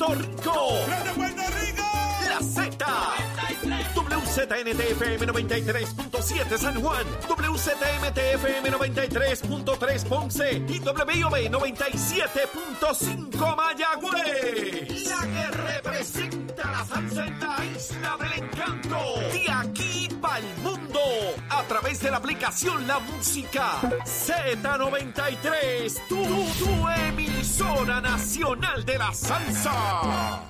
Puerto Rico. ¡Grande Puerto Rico! La Z. WZNTFM 93.7 San Juan, WZMTFM 93.3 Ponce y WIOB 97.5 Mayagüez. La que representa la salsa en la isla del encanto. Través de la aplicación La Música Z93. Tu, tu emisora nacional de la salsa.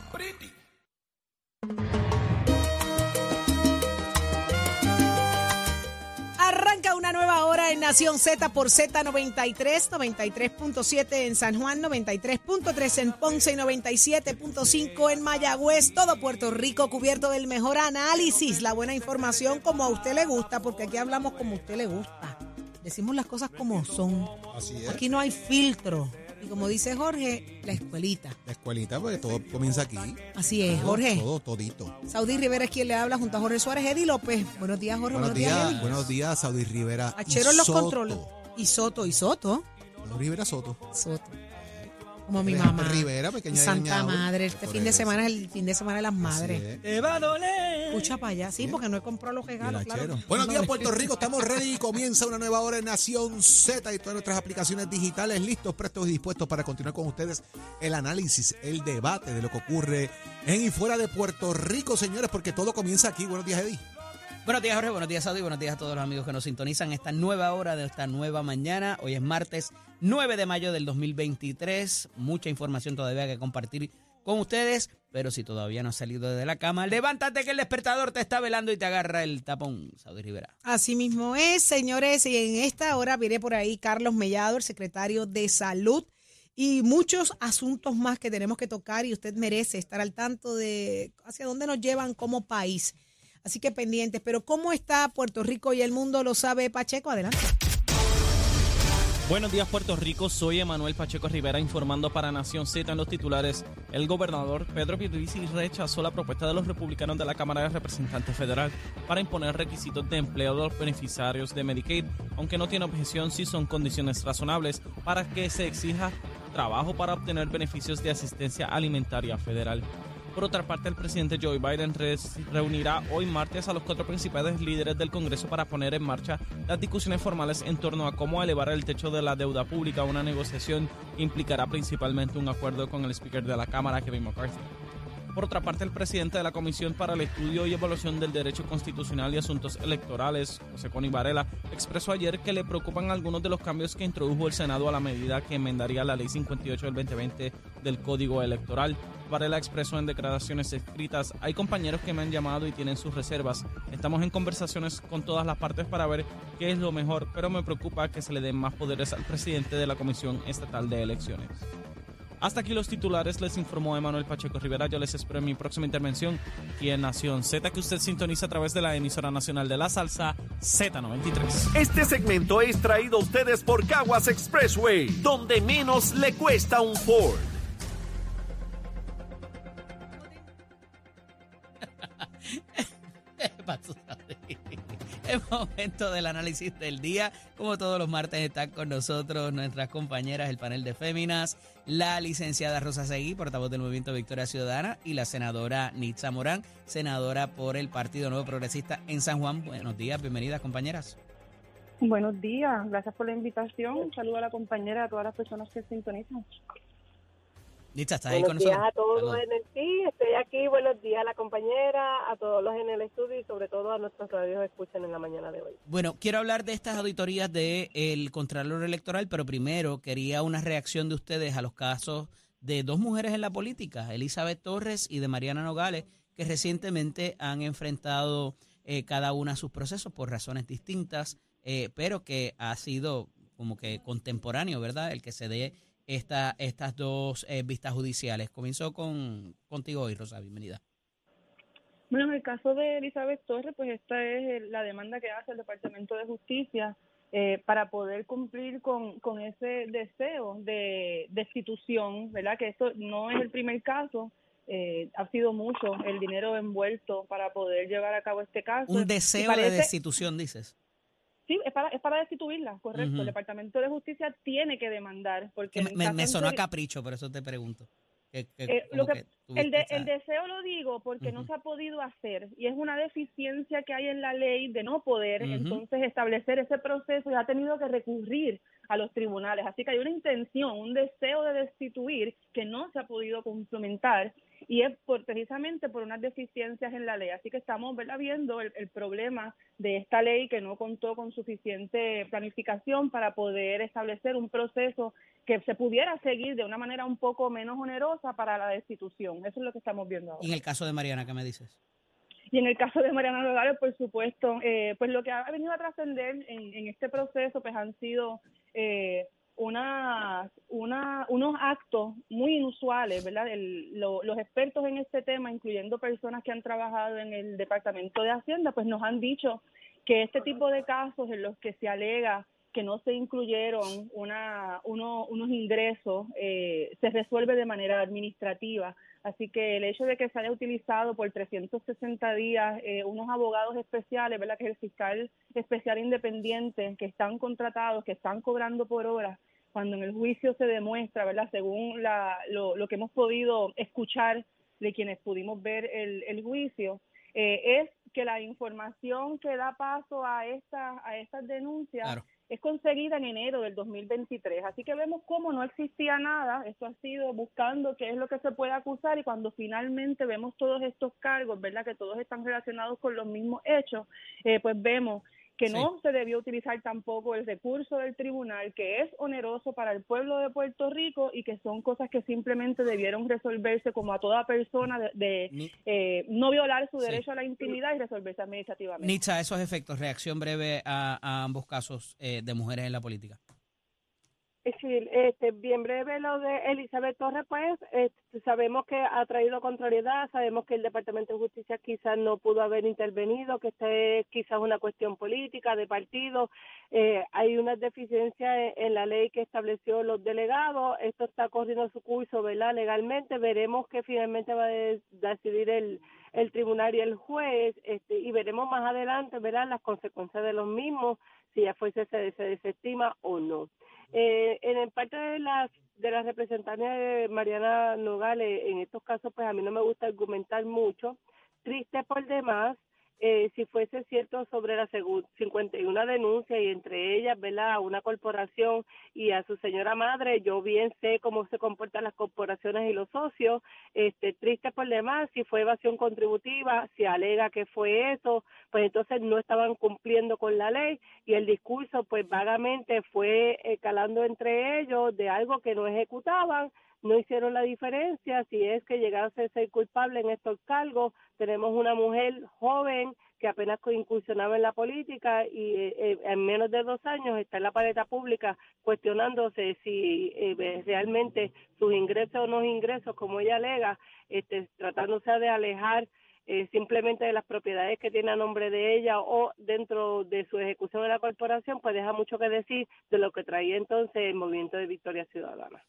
Arranca una nueva hora en Nación Z por Z93, 93.7 en San Juan, 93.3 en Ponce y 97.5 en Mayagüez. Todo Puerto Rico cubierto del mejor análisis, la buena información como a usted le gusta, porque aquí hablamos como a usted le gusta. Decimos las cosas como son. Así es. Aquí no hay filtro. Y como dice Jorge, la escuelita. La escuelita, porque todo comienza aquí. Así es, Jorge. Todo, todito. Saudí Rivera es quien le habla junto a Jorge Suárez, Eddie López. Buenos días, Jorge. Buenos días, buenos días, Saudi Rivera. Achero en los controles. Y Soto, y Soto. Rivera Soto. Soto. Como mi mamá. Rivera, pequeña Santa madre, este fin de semana es el fin de semana de las madres. es. Te va a doler. Escucha para allá, sí, porque no he comprado los regalos, claro. Buenos días, Puerto Rico. Estamos ready y comienza una nueva hora en Nación Z y todas nuestras aplicaciones digitales listos, prestos y dispuestos para continuar con ustedes el análisis, el debate de lo que ocurre en y fuera de Puerto Rico, señores, porque todo comienza aquí. Buenos días, Eddie. Buenos días, Jorge. Buenos días, Saudi. Buenos días a todos los amigos que nos sintonizan esta nueva hora de esta nueva mañana. Hoy es martes 9 de mayo del 2023. Mucha información todavía que compartir con ustedes. Pero si todavía no has salido de la cama, levántate que el despertador te está velando y te agarra el tapón, Saudi Rivera. Así mismo es, señores, y en esta hora viene por ahí Carlos Mellado, el secretario de Salud, y muchos asuntos más que tenemos que tocar y usted merece estar al tanto de hacia dónde nos llevan como país. Así que pendientes, pero ¿cómo está Puerto Rico y el mundo? Lo sabe Pacheco, adelante. Buenos días Puerto Rico, soy Emanuel Pacheco Rivera informando para Nación Z en los titulares. El gobernador Pedro Pierluisi rechazó la propuesta de los republicanos de la Cámara de Representantes Federal para imponer requisitos de empleo de los beneficiarios de Medicaid, aunque no tiene objeción si son condiciones razonables para que se exija trabajo para obtener beneficios de asistencia alimentaria federal. Por otra parte, el presidente Joe Biden reunirá hoy martes a los cuatro principales líderes del Congreso para poner en marcha las discusiones formales en torno a cómo elevar el techo de la deuda pública, una negociación implicará principalmente un acuerdo con el speaker de la Cámara, Kevin McCarthy. Por otra parte, el presidente de la Comisión para el Estudio y Evaluación del Derecho Constitucional y Asuntos Electorales, José Coni Varela, expresó ayer que le preocupan algunos de los cambios que introdujo el Senado a la medida que enmendaría la Ley 58 del 2020 del Código Electoral. Varela expresó en declaraciones escritas, hay compañeros que me han llamado y tienen sus reservas. Estamos en conversaciones con todas las partes para ver qué es lo mejor, pero me preocupa que se le den más poderes al presidente de la Comisión Estatal de Elecciones. Hasta aquí los titulares, les informó Emanuel Pacheco Rivera. Yo les espero en mi próxima intervención aquí en Nación Z, que usted sintoniza a través de la emisora nacional de la salsa Z93. Este segmento es traído a ustedes por Caguas Expressway, donde menos le cuesta un Ford. Es momento del análisis del día. Como todos los martes están con nosotros nuestras compañeras, el panel de féminas, la licenciada Rosa Seguí, portavoz del Movimiento Victoria Ciudadana, y la senadora Nitza Morán, senadora por el Partido Nuevo Progresista en San Juan. Buenos días, bienvenidas compañeras. Buenos días, gracias por la invitación. Un saludo a la compañera, a todas las personas que sintonizan. ¿Estás ahí con Buenos días nosotros? a todos Saludos. en el sí, estoy aquí. Buenos días a la compañera, a todos los en el estudio y sobre todo a nuestros radios escuchan en la mañana de hoy. Bueno, quiero hablar de estas auditorías del Contralor Electoral, pero primero quería una reacción de ustedes a los casos de dos mujeres en la política, Elizabeth Torres y de Mariana Nogales, que recientemente han enfrentado eh, cada una sus procesos por razones distintas, eh, pero que ha sido como que contemporáneo, ¿verdad? El que se dé esta, estas dos eh, vistas judiciales. Comienzo con contigo hoy, Rosa, bienvenida. Bueno, en el caso de Elizabeth Torres, pues esta es la demanda que hace el Departamento de Justicia eh, para poder cumplir con, con ese deseo de destitución, ¿verdad? Que esto no es el primer caso, eh, ha sido mucho el dinero envuelto para poder llevar a cabo este caso. Un deseo de destitución, dices. Sí, es para, es para destituirla, correcto. El Departamento de Justicia tiene que demandar porque me, sonó a capricho, por eso te pregunto. Que- que Eh, lo que- El, de- deseo lo digo porque no se ha podido hacer y es una deficiencia que hay en la ley de no poder entonces establecer ese proceso y ha tenido que recurrir a los tribunales. Así que hay una intención, un deseo de destituir que no se ha podido complementar y es por, precisamente por unas deficiencias en la ley. Así que estamos ¿verdad? viendo el, el problema de esta ley que no contó con suficiente planificación para poder establecer un proceso que se pudiera seguir de una manera un poco menos onerosa para la destitución. Eso es lo que estamos viendo ahora. Y en el caso de Mariana, ¿qué me dices? Y en el caso de Mariana Nogales, por supuesto, eh, pues lo que ha venido a trascender en, en este proceso pues han sido eh, unas- una, unos actos muy inusuales, ¿verdad? El- lo- los expertos en este tema, incluyendo personas que han trabajado en el Departamento de Hacienda, pues nos han dicho que este tipo de casos en los que se alega que no se incluyeron una, uno- unos ingresos, eh, se resuelve de manera administrativa. Así que el hecho de que se haya utilizado por 360 días eh, unos abogados especiales, ¿verdad? que es el fiscal especial independiente, que están contratados, que están cobrando por hora, cuando en el juicio se demuestra, ¿verdad? según la, lo, lo que hemos podido escuchar de quienes pudimos ver el, el juicio, eh, es que la información que da paso a, esta, a estas denuncias. Es conseguida en enero del 2023. Así que vemos cómo no existía nada, esto ha sido buscando qué es lo que se puede acusar y cuando finalmente vemos todos estos cargos, ¿verdad? Que todos están relacionados con los mismos hechos, eh, pues vemos que no se debió utilizar tampoco el recurso del tribunal, que es oneroso para el pueblo de Puerto Rico y que son cosas que simplemente debieron resolverse como a toda persona de, de, Ni- eh, no violar su Sí. derecho a la intimidad y resolverse administrativamente. Nitza, esos efectos, reacción breve a, a ambos casos eh, de mujeres en la política. Este, bien breve lo de Elizabeth Torres, pues este, sabemos que ha traído contrariedad, sabemos que el Departamento de Justicia quizás no pudo haber intervenido, que esta es quizás una cuestión política de partido, eh, hay unas deficiencias en, la ley que estableció los delegados, esto está corriendo su curso, ¿verdad? Legalmente, veremos que finalmente va a de- decidir el, el tribunal y el juez, este, y veremos más adelante, ¿verdad? Las consecuencias de los mismos, si ya fuese se, se desestima o no. Eh, en el parte de las de las representantes de Mariana Nogales, en estos casos, pues a mí no me gusta argumentar mucho. Triste por demás, eh, si fuese cierto sobre las segu- 51 denuncias y entre ellas, ¿verdad?, a una corporación y a su señora madre, yo bien sé cómo se comportan las corporaciones y los socios. Este, triste por demás, si fue evasión contributiva, si alega que fue eso, pues entonces no estaban cumpliendo con la ley y el discurso pues vagamente fue eh, calando entre ellos de algo que no ejecutaban, no hicieron la diferencia, si es que llegase a ser culpable en estos cargos, tenemos una mujer joven que apenas incursionaba en la política y eh, eh, en menos de dos años está en la paleta pública cuestionándose si eh, realmente sus ingresos o no ingresos, como ella alega, este, tratándose de alejar eh, simplemente de las propiedades que tiene a nombre de ella o dentro de su ejecución de la corporación, pues deja mucho que decir de lo que traía entonces el movimiento de Victoria Ciudadana.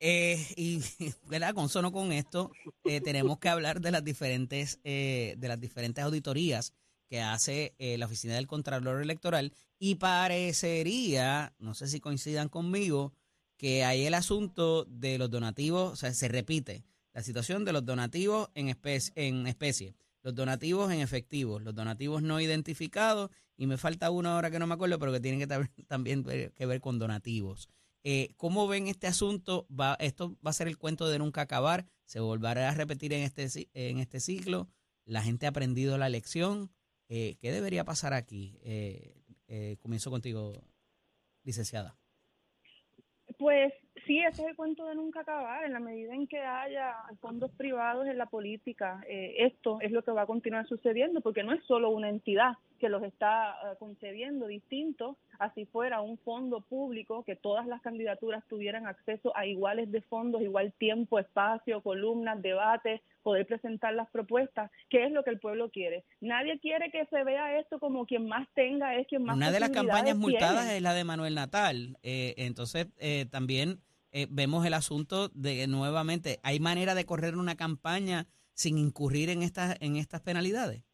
Eh, y ¿verdad? consono con esto, eh, tenemos que hablar de las diferentes, eh, de las diferentes auditorías que hace eh, la Oficina del Contralor Electoral y parecería, no sé si coincidan conmigo, que hay el asunto de los donativos, o sea, se repite la situación de los donativos en especie, en especie, los donativos en efectivo, los donativos no identificados y me falta uno ahora que no me acuerdo, pero que tiene que también que ver con donativos. Eh, ¿Cómo ven este asunto? Va, ¿Esto va a ser el cuento de nunca acabar? ¿Se volverá a repetir en este, en este ciclo? ¿La gente ha aprendido la lección? Eh, ¿Qué debería pasar aquí? Eh, eh, comienzo contigo, licenciada. Pues sí, ese es el cuento de nunca acabar. En la medida en que haya fondos privados en la política, eh, esto es lo que va a continuar sucediendo, porque no es solo una entidad que los está eh, concediendo distinto, así fuera un fondo público, que todas las candidaturas tuvieran acceso a iguales de fondos, igual tiempo, espacio, columnas, debates, poder presentar las propuestas, que es lo que el pueblo quiere. Nadie quiere que se vea esto como quien más tenga es quien más Una de las campañas multadas tiene. es la de Manuel Natal. Eh, entonces, eh, también eh, vemos el asunto de nuevamente, ¿hay manera de correr una campaña sin incurrir en estas, en estas penalidades?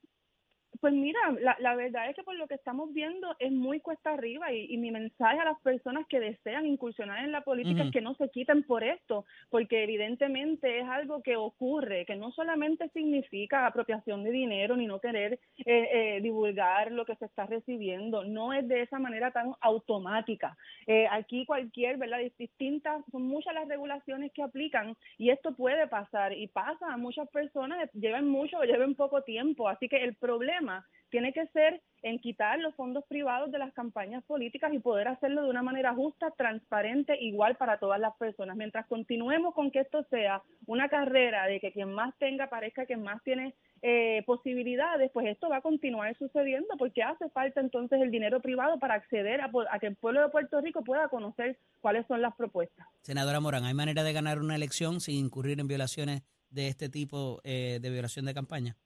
Pues mira, la, la verdad es que por lo que estamos viendo es muy cuesta arriba y, y mi mensaje a las personas que desean incursionar en la política es que no se quiten por esto, porque evidentemente es algo que ocurre, que no solamente significa apropiación de dinero ni no querer eh, eh, divulgar lo que se está recibiendo, no es de esa manera tan automática. Eh, aquí cualquier, ¿verdad? Dis- Distintas, son muchas las regulaciones que aplican y esto puede pasar y pasa a muchas personas, lleven mucho o lleven poco tiempo, así que el problema tiene que ser en quitar los fondos privados de las campañas políticas y poder hacerlo de una manera justa, transparente, igual para todas las personas. Mientras continuemos con que esto sea una carrera de que quien más tenga parezca quien más tiene eh, posibilidades, pues esto va a continuar sucediendo porque hace falta entonces el dinero privado para acceder a, a que el pueblo de Puerto Rico pueda conocer cuáles son las propuestas. Senadora Morán, ¿hay manera de ganar una elección sin incurrir en violaciones de este tipo eh, de violación de campaña?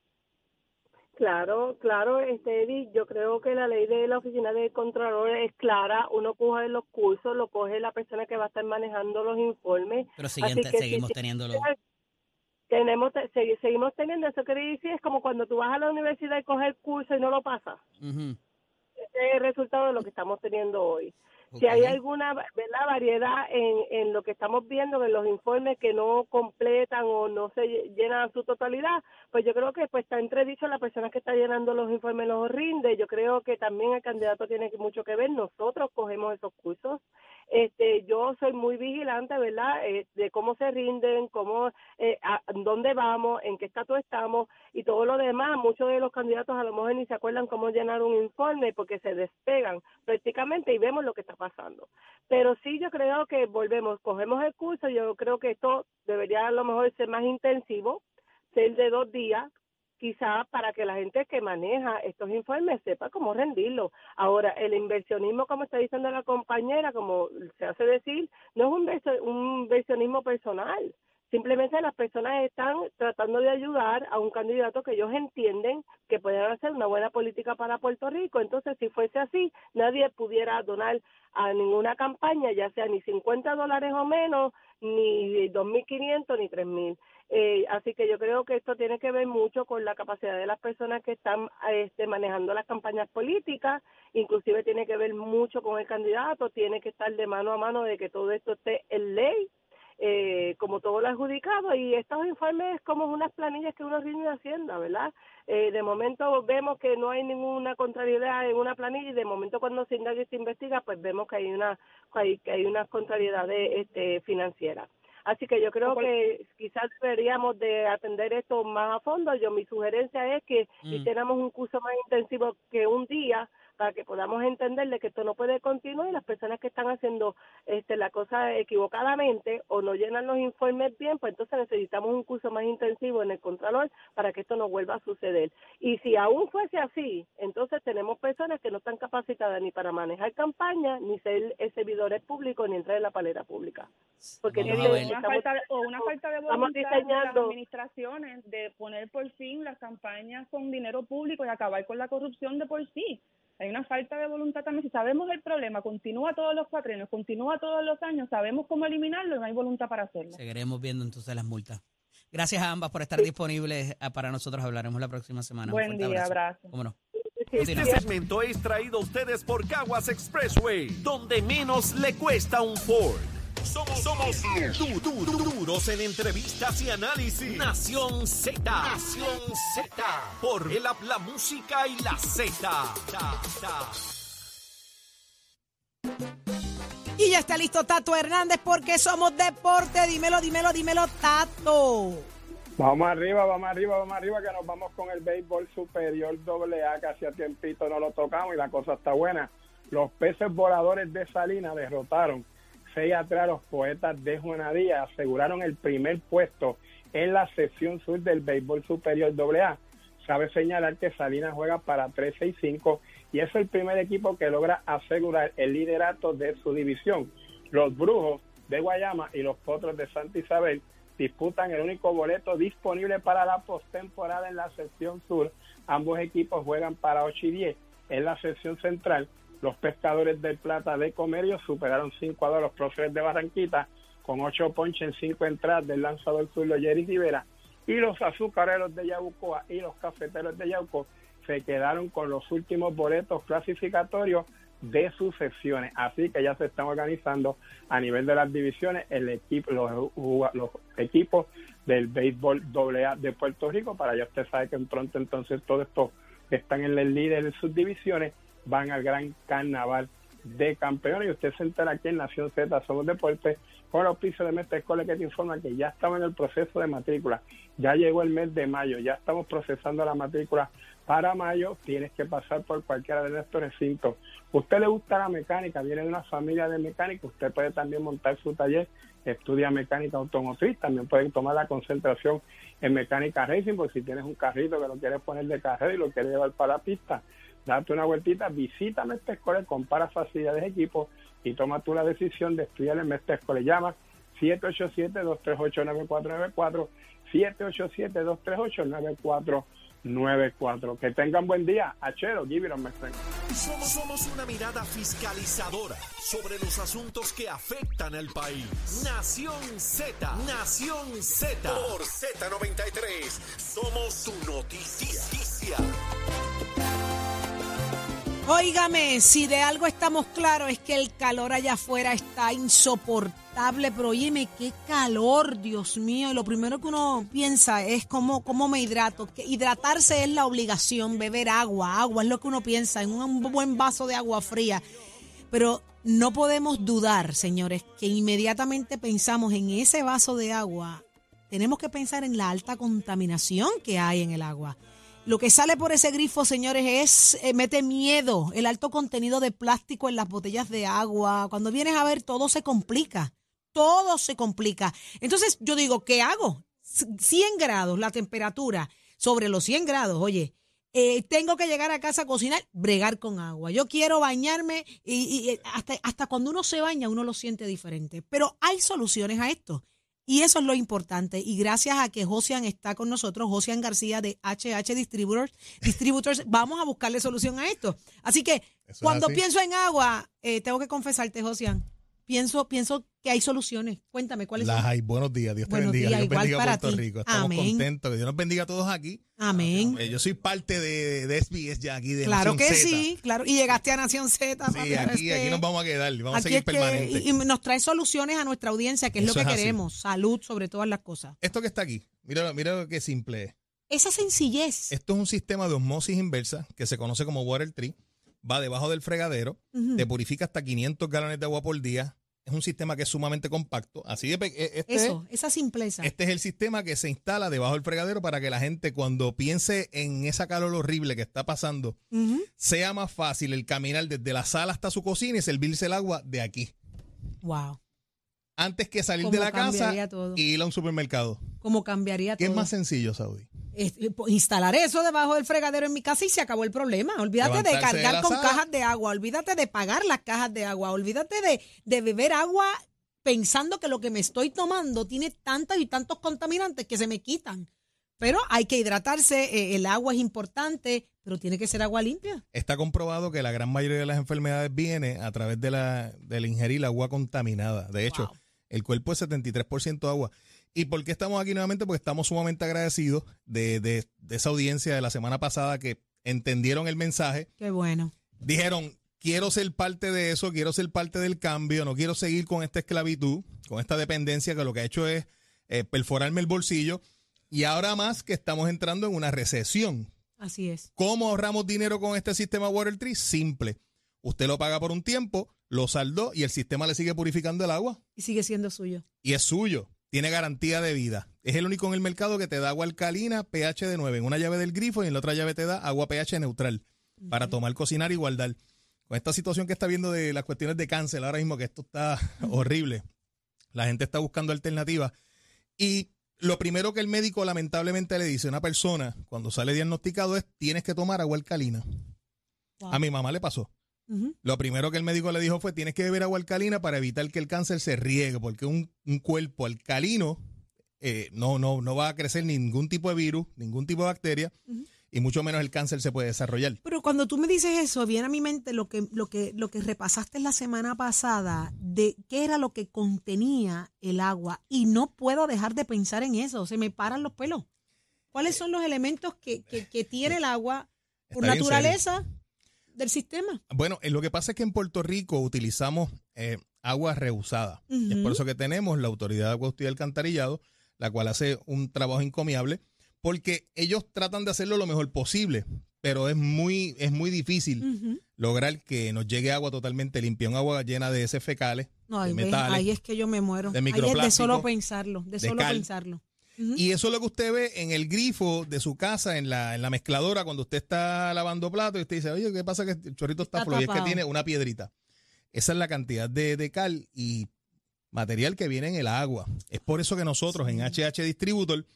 Claro, claro, este, Eddie, yo creo que la ley de la oficina de Contralor es clara, uno coge los cursos, lo coge la persona que va a estar manejando los informes. Pero Así siguiente, que si seguimos tienes- teniéndolo. Tenemos, te- segui- seguimos teniendo, eso quiere decir, es como cuando tú vas a la universidad y coges el curso y no lo pasas. Ujú. Ese es el resultado de lo que estamos teniendo hoy. Si hay alguna ¿verdad? variedad en, en lo que estamos viendo, en los informes que no completan o no se lle- llenan a su totalidad, pues yo creo que pues está entredicho la persona que está llenando los informes los rinde. Yo creo que también el candidato tiene mucho que ver. Nosotros cogemos esos cursos. Este, yo soy muy vigilante, ¿verdad? Eh, de cómo se rinden, cómo, eh, a dónde vamos, en qué estatus estamos y todo lo demás. Muchos de los candidatos a lo mejor ni se acuerdan cómo llenar un informe porque se despegan prácticamente y vemos lo que está pasando. Pero sí yo creo que volvemos, cogemos el curso, yo creo que esto debería a lo mejor ser más intensivo, ser de dos días, quizá para que la gente que maneja estos informes sepa cómo rendirlo. Ahora, el inversionismo, como está diciendo la compañera, como se hace decir, no es un, un inversionismo personal. Simplemente las personas están tratando de ayudar a un candidato que ellos entienden que pueden hacer una buena política para Puerto Rico. Entonces, si fuese así, nadie pudiera donar a ninguna campaña, ya sea ni 50 dólares o menos, ni 2.500 ni 3.000. Eh, así que yo creo que esto tiene que ver mucho con la capacidad de las personas que están este, manejando las campañas políticas, inclusive tiene que ver mucho con el candidato, tiene que estar de mano a mano de que todo esto esté en ley, eh, como todo lo adjudicado, y estos informes como unas planillas que uno rinde de Hacienda, ¿verdad? Eh, de momento vemos que no hay ninguna contrariedad en una planilla y de momento cuando se indaga y se investiga, pues vemos que hay una que hay, que hay unas contrariedades este, financieras. Así que yo creo que quizás deberíamos de atender esto más a fondo. Yo mi sugerencia es que Mm. hiciéramos un curso más intensivo que un día para que podamos entenderle que esto no puede continuar y las personas que están haciendo este la cosa equivocadamente o no llenan los informes bien, pues entonces necesitamos un curso más intensivo en el Contralor para que esto no vuelva a suceder. Y si aún fuese así, entonces tenemos personas que no están capacitadas ni para manejar campañas, ni ser servidores públicos, ni entrar en la palera pública. Porque entonces ver. una estamos- falta de- o una falta de voluntad de las diseñando- administraciones de poner por fin las campañas con dinero público y acabar con la corrupción de por sí. Hay una falta de voluntad también. Si sabemos el problema, continúa todos los cuatrienios, continúa todos los años, sabemos cómo eliminarlo y no hay voluntad para hacerlo. Seguiremos viendo entonces las multas. Gracias a ambas por estar disponibles ah, para nosotros. Hablaremos la próxima semana. Buen día, abrazo. ¿Cómo no? Este segmento es traído a ustedes por Caguas Expressway, donde menos le cuesta un Ford. Somos, somos du- du- du- duros en entrevistas y análisis. Nación Z. Nación Z. Por el app La Música y la Z. Y ya está listo Tato Hernández porque somos deporte. Dímelo, dímelo, dímelo, Tato. Vamos arriba, vamos arriba, vamos arriba, que nos vamos con el béisbol superior doble A, que hacía tiempito no lo tocamos y la cosa está buena. Los peces voladores de Salinas derrotaron 6 a 3 a los poetas de Juanadía, aseguraron el primer puesto en la sección sur del béisbol superior doble A. Cabe señalar que Salinas juega para 13 y 5 y es el primer equipo que logra asegurar el liderato de su división. Los Brujos de Guayama y los Potros de Santa Isabel disputan el único boleto disponible para la postemporada en la sección sur. Ambos equipos juegan para 8 y 10. En la sección central, los pescadores del Plata de Comerio superaron 5 a 2 a los próceres de Barranquita con 8 ponches en 5 entradas del lanzador zurdo Jerry Rivera y los azucareros de Yabucoa y los cafeteros de Yauco se quedaron con los últimos boletos clasificatorios de sus secciones. Así que ya se están organizando a nivel de las divisiones el equipo, los, equipos del béisbol AA de Puerto Rico. Para ya usted sabe que en pronto entonces todos estos están en el líder de sus divisiones van al gran carnaval de campeones y usted se entera aquí en Nación Z Somos Deportes con el auspicio de Mestre Escuela que te informa que ya estamos en el proceso de matrícula, ya llegó el mes de mayo, ya estamos procesando la matrícula para mayo, tienes que pasar por cualquiera de nuestros recintos. Usted le gusta la mecánica, viene de una familia de mecánicos, usted puede también montar su taller, estudia mecánica automotriz, también puede tomar la concentración en mecánica racing, porque si tienes un carrito que lo quieres poner de carrera y lo quieres llevar para la pista, date una vueltita, visítame esta escuela, compara facilidades de equipo y toma tú la decisión de estudiar en esta escuela. Llama 787-238-9494, 787-238-9494. Que tengan buen día. Achero, give somos, somos una mirada fiscalizadora sobre los asuntos que afectan al país. Nación Z, Nación Z. Por Z93, somos su noticia. Óigame, si de algo estamos claros es que el calor allá afuera está insoportable, pero oíme, qué calor, Dios mío. Y lo primero que uno piensa es cómo, cómo me hidrato. Que hidratarse es la obligación, beber agua, agua es lo que uno piensa, en un buen vaso de agua fría. Pero no podemos dudar, señores, que inmediatamente pensamos en ese vaso de agua, tenemos que pensar en la alta contaminación que hay en el agua. Lo que sale por ese grifo, señores, es eh, mete miedo. El alto contenido de plástico en las botellas de agua. Cuando vienes a ver, todo se complica. Todo se complica. Entonces, yo digo, ¿qué hago? 100 grados la temperatura. Sobre los 100 grados, oye, eh, tengo que llegar a casa a cocinar, bregar con agua. Yo quiero bañarme y, y eh, hasta, hasta cuando uno se baña uno lo siente diferente. Pero hay soluciones a esto. Y eso es lo importante. Y gracias a que Josian está con nosotros, Josian García de HH Distributors, Distributors vamos a buscarle solución a esto. Así que cuando pienso en agua, eh, tengo que confesarte, Josian, pienso, pienso que hay soluciones. Cuéntame, ¿cuáles Las son? hay. Buenos días. Dios te Buenos bendiga. días, Dios igual bendiga para Puerto ti. Rico. Estamos Amén. contentos. Que Dios nos bendiga a todos aquí. Amén. Yo soy parte de, de SBS ya aquí de Claro Nación que Z. sí, claro. Y llegaste a Nación Z. Sí, papi, aquí, este, aquí nos vamos a quedar. Vamos a seguir es que- permanentes. y, y nos trae soluciones a nuestra audiencia, que es Eso lo que es así. queremos. Salud sobre todas las cosas. Esto que está aquí, mira, mira qué simple es. Esa sencillez. Esto es un sistema de osmosis inversa que se conoce como Water Tree. Va debajo del fregadero, te purifica hasta 500 galones de agua por día. Es un sistema que es sumamente compacto. Así de e- este, Eso, esa simpleza. este es el sistema que se instala debajo del fregadero para que la gente cuando piense en esa calor horrible que está pasando, sea más fácil el caminar desde la sala hasta su cocina y servirse el agua de aquí. Wow. Antes que salir de la casa todo. y ir a un supermercado. Cómo cambiaría ¿Qué todo. es más sencillo, Saudi? Es- eh, instalar eso debajo del fregadero en mi casa y se acabó el problema. Olvídate de Levantarse de cargar la con sala. cajas de agua, olvídate de pagar las cajas de agua, olvídate de, de beber agua pensando que lo que me estoy tomando tiene tantos y tantos contaminantes que se me quitan. Pero hay que hidratarse, eh, el agua es importante, pero tiene que ser agua limpia. Está comprobado que la gran mayoría de las enfermedades viene a través de la, del ingerir agua contaminada. De hecho, Wow. el cuerpo es 73% agua. ¿Y por qué estamos aquí nuevamente? Porque estamos sumamente agradecidos de, de- de esa audiencia de la semana pasada que entendieron el mensaje, Qué bueno. dijeron, quiero ser parte de eso, quiero ser parte del cambio, no quiero seguir con esta esclavitud, con esta dependencia que lo que ha hecho es eh, perforarme el bolsillo. Y ahora más que estamos entrando en una recesión. Así es. ¿Cómo ahorramos dinero con este sistema Water Tree? Simple. Usted lo paga por un tiempo, lo saldó y el sistema le sigue purificando el agua. Y sigue siendo suyo. Y es suyo. Tiene garantía de vida. Es el único en el mercado que te da agua alcalina pH de 9 en una llave del grifo y en la otra llave te da agua pH neutral para tomar, cocinar y guardar. Con esta situación que está viendo de las cuestiones de cáncer ahora mismo, que esto está horrible, la gente está buscando alternativas. Y lo primero que el médico lamentablemente le dice a una persona cuando sale diagnosticado es tienes que tomar agua alcalina. Wow. A mi mamá le pasó. Lo primero que el médico le dijo fue tienes que beber agua alcalina para evitar que el cáncer se riegue, porque un, un cuerpo alcalino eh, no, no, no va a crecer ningún tipo de virus, ningún tipo de bacteria, y mucho menos el cáncer se puede desarrollar. Pero cuando tú me dices eso, viene a mi mente lo que, lo que, lo que repasaste la semana pasada de qué era lo que contenía el agua. Y no puedo dejar de pensar en eso. Se me paran los pelos. ¿Cuáles son los elementos que, que, que tiene el agua por Está naturaleza del sistema. Bueno, eh, lo que pasa es que en Puerto Rico utilizamos eh, agua reusada. Y es por eso que tenemos la Autoridad de Agua y Alcantarillado, la cual hace un trabajo encomiable, porque ellos tratan de hacerlo lo mejor posible, pero es muy, es muy difícil lograr que nos llegue agua totalmente limpia, un agua llena de heces fecales, No, de ahí, ves, metales. ahí es que yo me muero. de Ahí es de solo pensarlo, de, de solo cal. pensarlo. Y eso es lo que usted ve en el grifo de su casa, en la, en la mezcladora, cuando usted está lavando platos y usted dice, oye, ¿qué pasa que el chorrito está, Está flojo? Y es que tiene una piedrita. Esa es la cantidad de, de cal y material que viene en el agua. Es por eso que nosotros en HH Distributor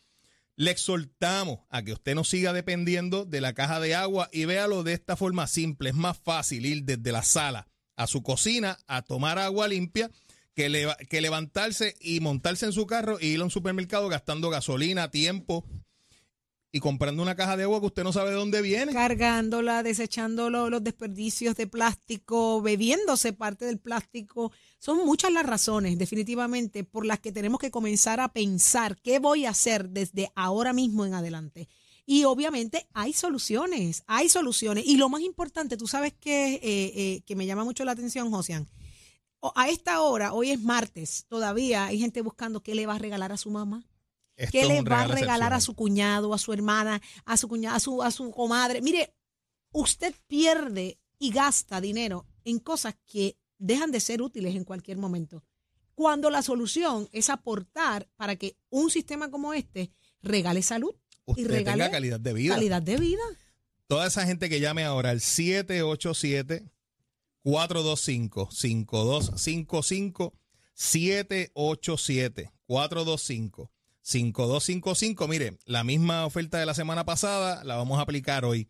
le exhortamos a que usted no siga dependiendo de la caja de agua y véalo de esta forma simple. Es más fácil ir desde la sala a su cocina a tomar agua limpia que, leva- que levantarse y montarse en su carro e ir a un supermercado gastando gasolina, tiempo y comprando una caja de agua que usted no sabe de dónde viene. Cargándola, desechando lo- los desperdicios de plástico, bebiéndose parte del plástico. Son muchas las razones, definitivamente, por las que tenemos que comenzar a pensar qué voy a hacer desde ahora mismo en adelante. Y obviamente hay soluciones, hay soluciones. Y lo más importante, tú sabes que, eh, eh, que me llama mucho la atención, Josian. A esta hora, hoy es martes, todavía hay gente buscando qué le va a regalar a su mamá. Esto ¿Qué le va a regalar a su cuñado, a su hermana, a su cuñada, a su, a su comadre? Mire, usted pierde y gasta dinero en cosas que dejan de ser útiles en cualquier momento. Cuando la solución es aportar para que un sistema como este regale salud Usted y regale tenga calidad de vida. calidad de vida. Toda esa gente que llame ahora al 787-425-5255, 787-425-5255. Mire, la misma oferta de la semana pasada la vamos a aplicar hoy.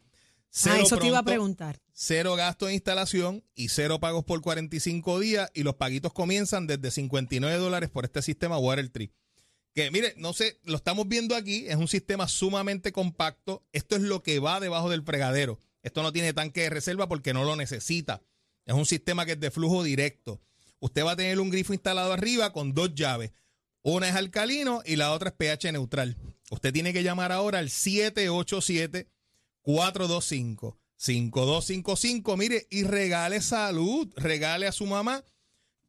Cero Ah, eso te iba a preguntar. Cero gasto de instalación y cero pagos por 45 días y los paguitos comienzan desde 59 dólares por este sistema WaterTree. Que mire, no sé, lo estamos viendo aquí, es un sistema sumamente compacto. Esto es lo que va debajo del fregadero. Esto no tiene tanque de reserva porque no lo necesita. Es un sistema que es de flujo directo. Usted va a tener un grifo instalado arriba con dos llaves. Una es alcalino y la otra es pH neutral. Usted tiene que llamar ahora al 787 425 5255, mire, y regale salud, regale a su mamá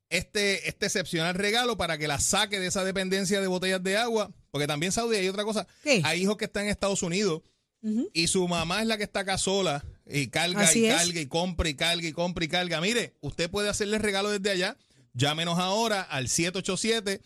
este, este excepcional regalo para que la saque de esa dependencia de botellas de agua, porque también Saudi hay otra cosa, ¿Qué? hay hijos que están en Estados Unidos y su mamá es la que está acá sola y carga Así y es. carga y compra y carga y compra y carga. Mire, usted puede hacerle regalo desde allá, llámenos ahora al 787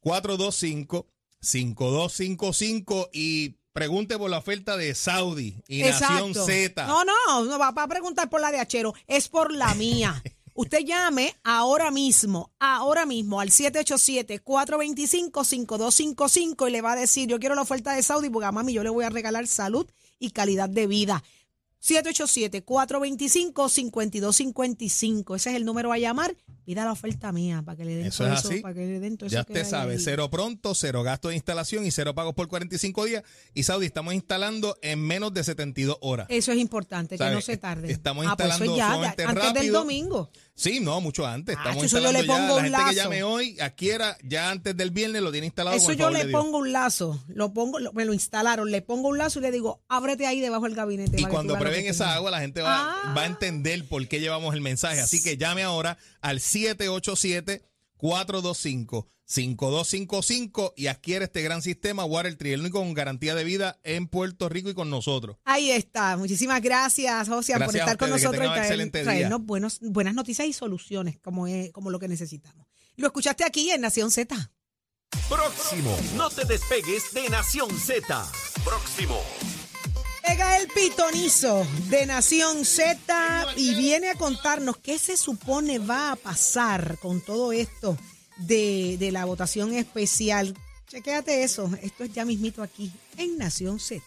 425 5255 y pregunte por la oferta de Saudi y Nación. Z. No, no, no va va a preguntar por la de Achero, es por la mía. Usted llame ahora mismo, ahora mismo al 787-425-5255 y le va a decir, yo quiero la oferta de Saudi porque a mami yo le voy a regalar salud y calidad de vida. 787-425-5255. Ese es el número a llamar. Pida la oferta mía para que le den Eso todo es eso, así. para que le den todo Ya usted sabe, ahí. cero pronto, cero gasto de instalación y cero pagos por 45 días. Y Saudi, estamos instalando en menos de 72 horas. Eso es importante, que no se tarde. Estamos ah, pues instalando ya, ya, sumamente antes del domingo. Sí, no, mucho antes. Ah, Estamos eso yo le instalando ya. pongo La un gente que llame hoy, adquiera ya antes del viernes, lo tiene instalado. Eso con el yo favor le pongo un lazo, lo pongo, lo- me lo instalaron, le pongo un lazo y le digo, ábrete ahí debajo del gabinete. Y cuando que esa tengo". agua, la gente va, Ah. va a entender por qué llevamos el mensaje. Así que llame ahora al 787-425-5255 y adquiere este gran sistema Water Tree, el único con garantía de vida en Puerto Rico y con nosotros. Ahí está. Muchísimas gracias, José, por estar con nosotros y traer- traernos buenos, buenas noticias y soluciones, como, es, como lo que necesitamos. Lo escuchaste aquí en Nación Z. Próximo. No te despegues de Nación Z. Próximo. Llega el pitonizo de Nación Z y viene a contarnos qué se supone va a pasar con todo esto de, de la votación especial. Chequéate eso, esto es ya mismito aquí en Nación Z.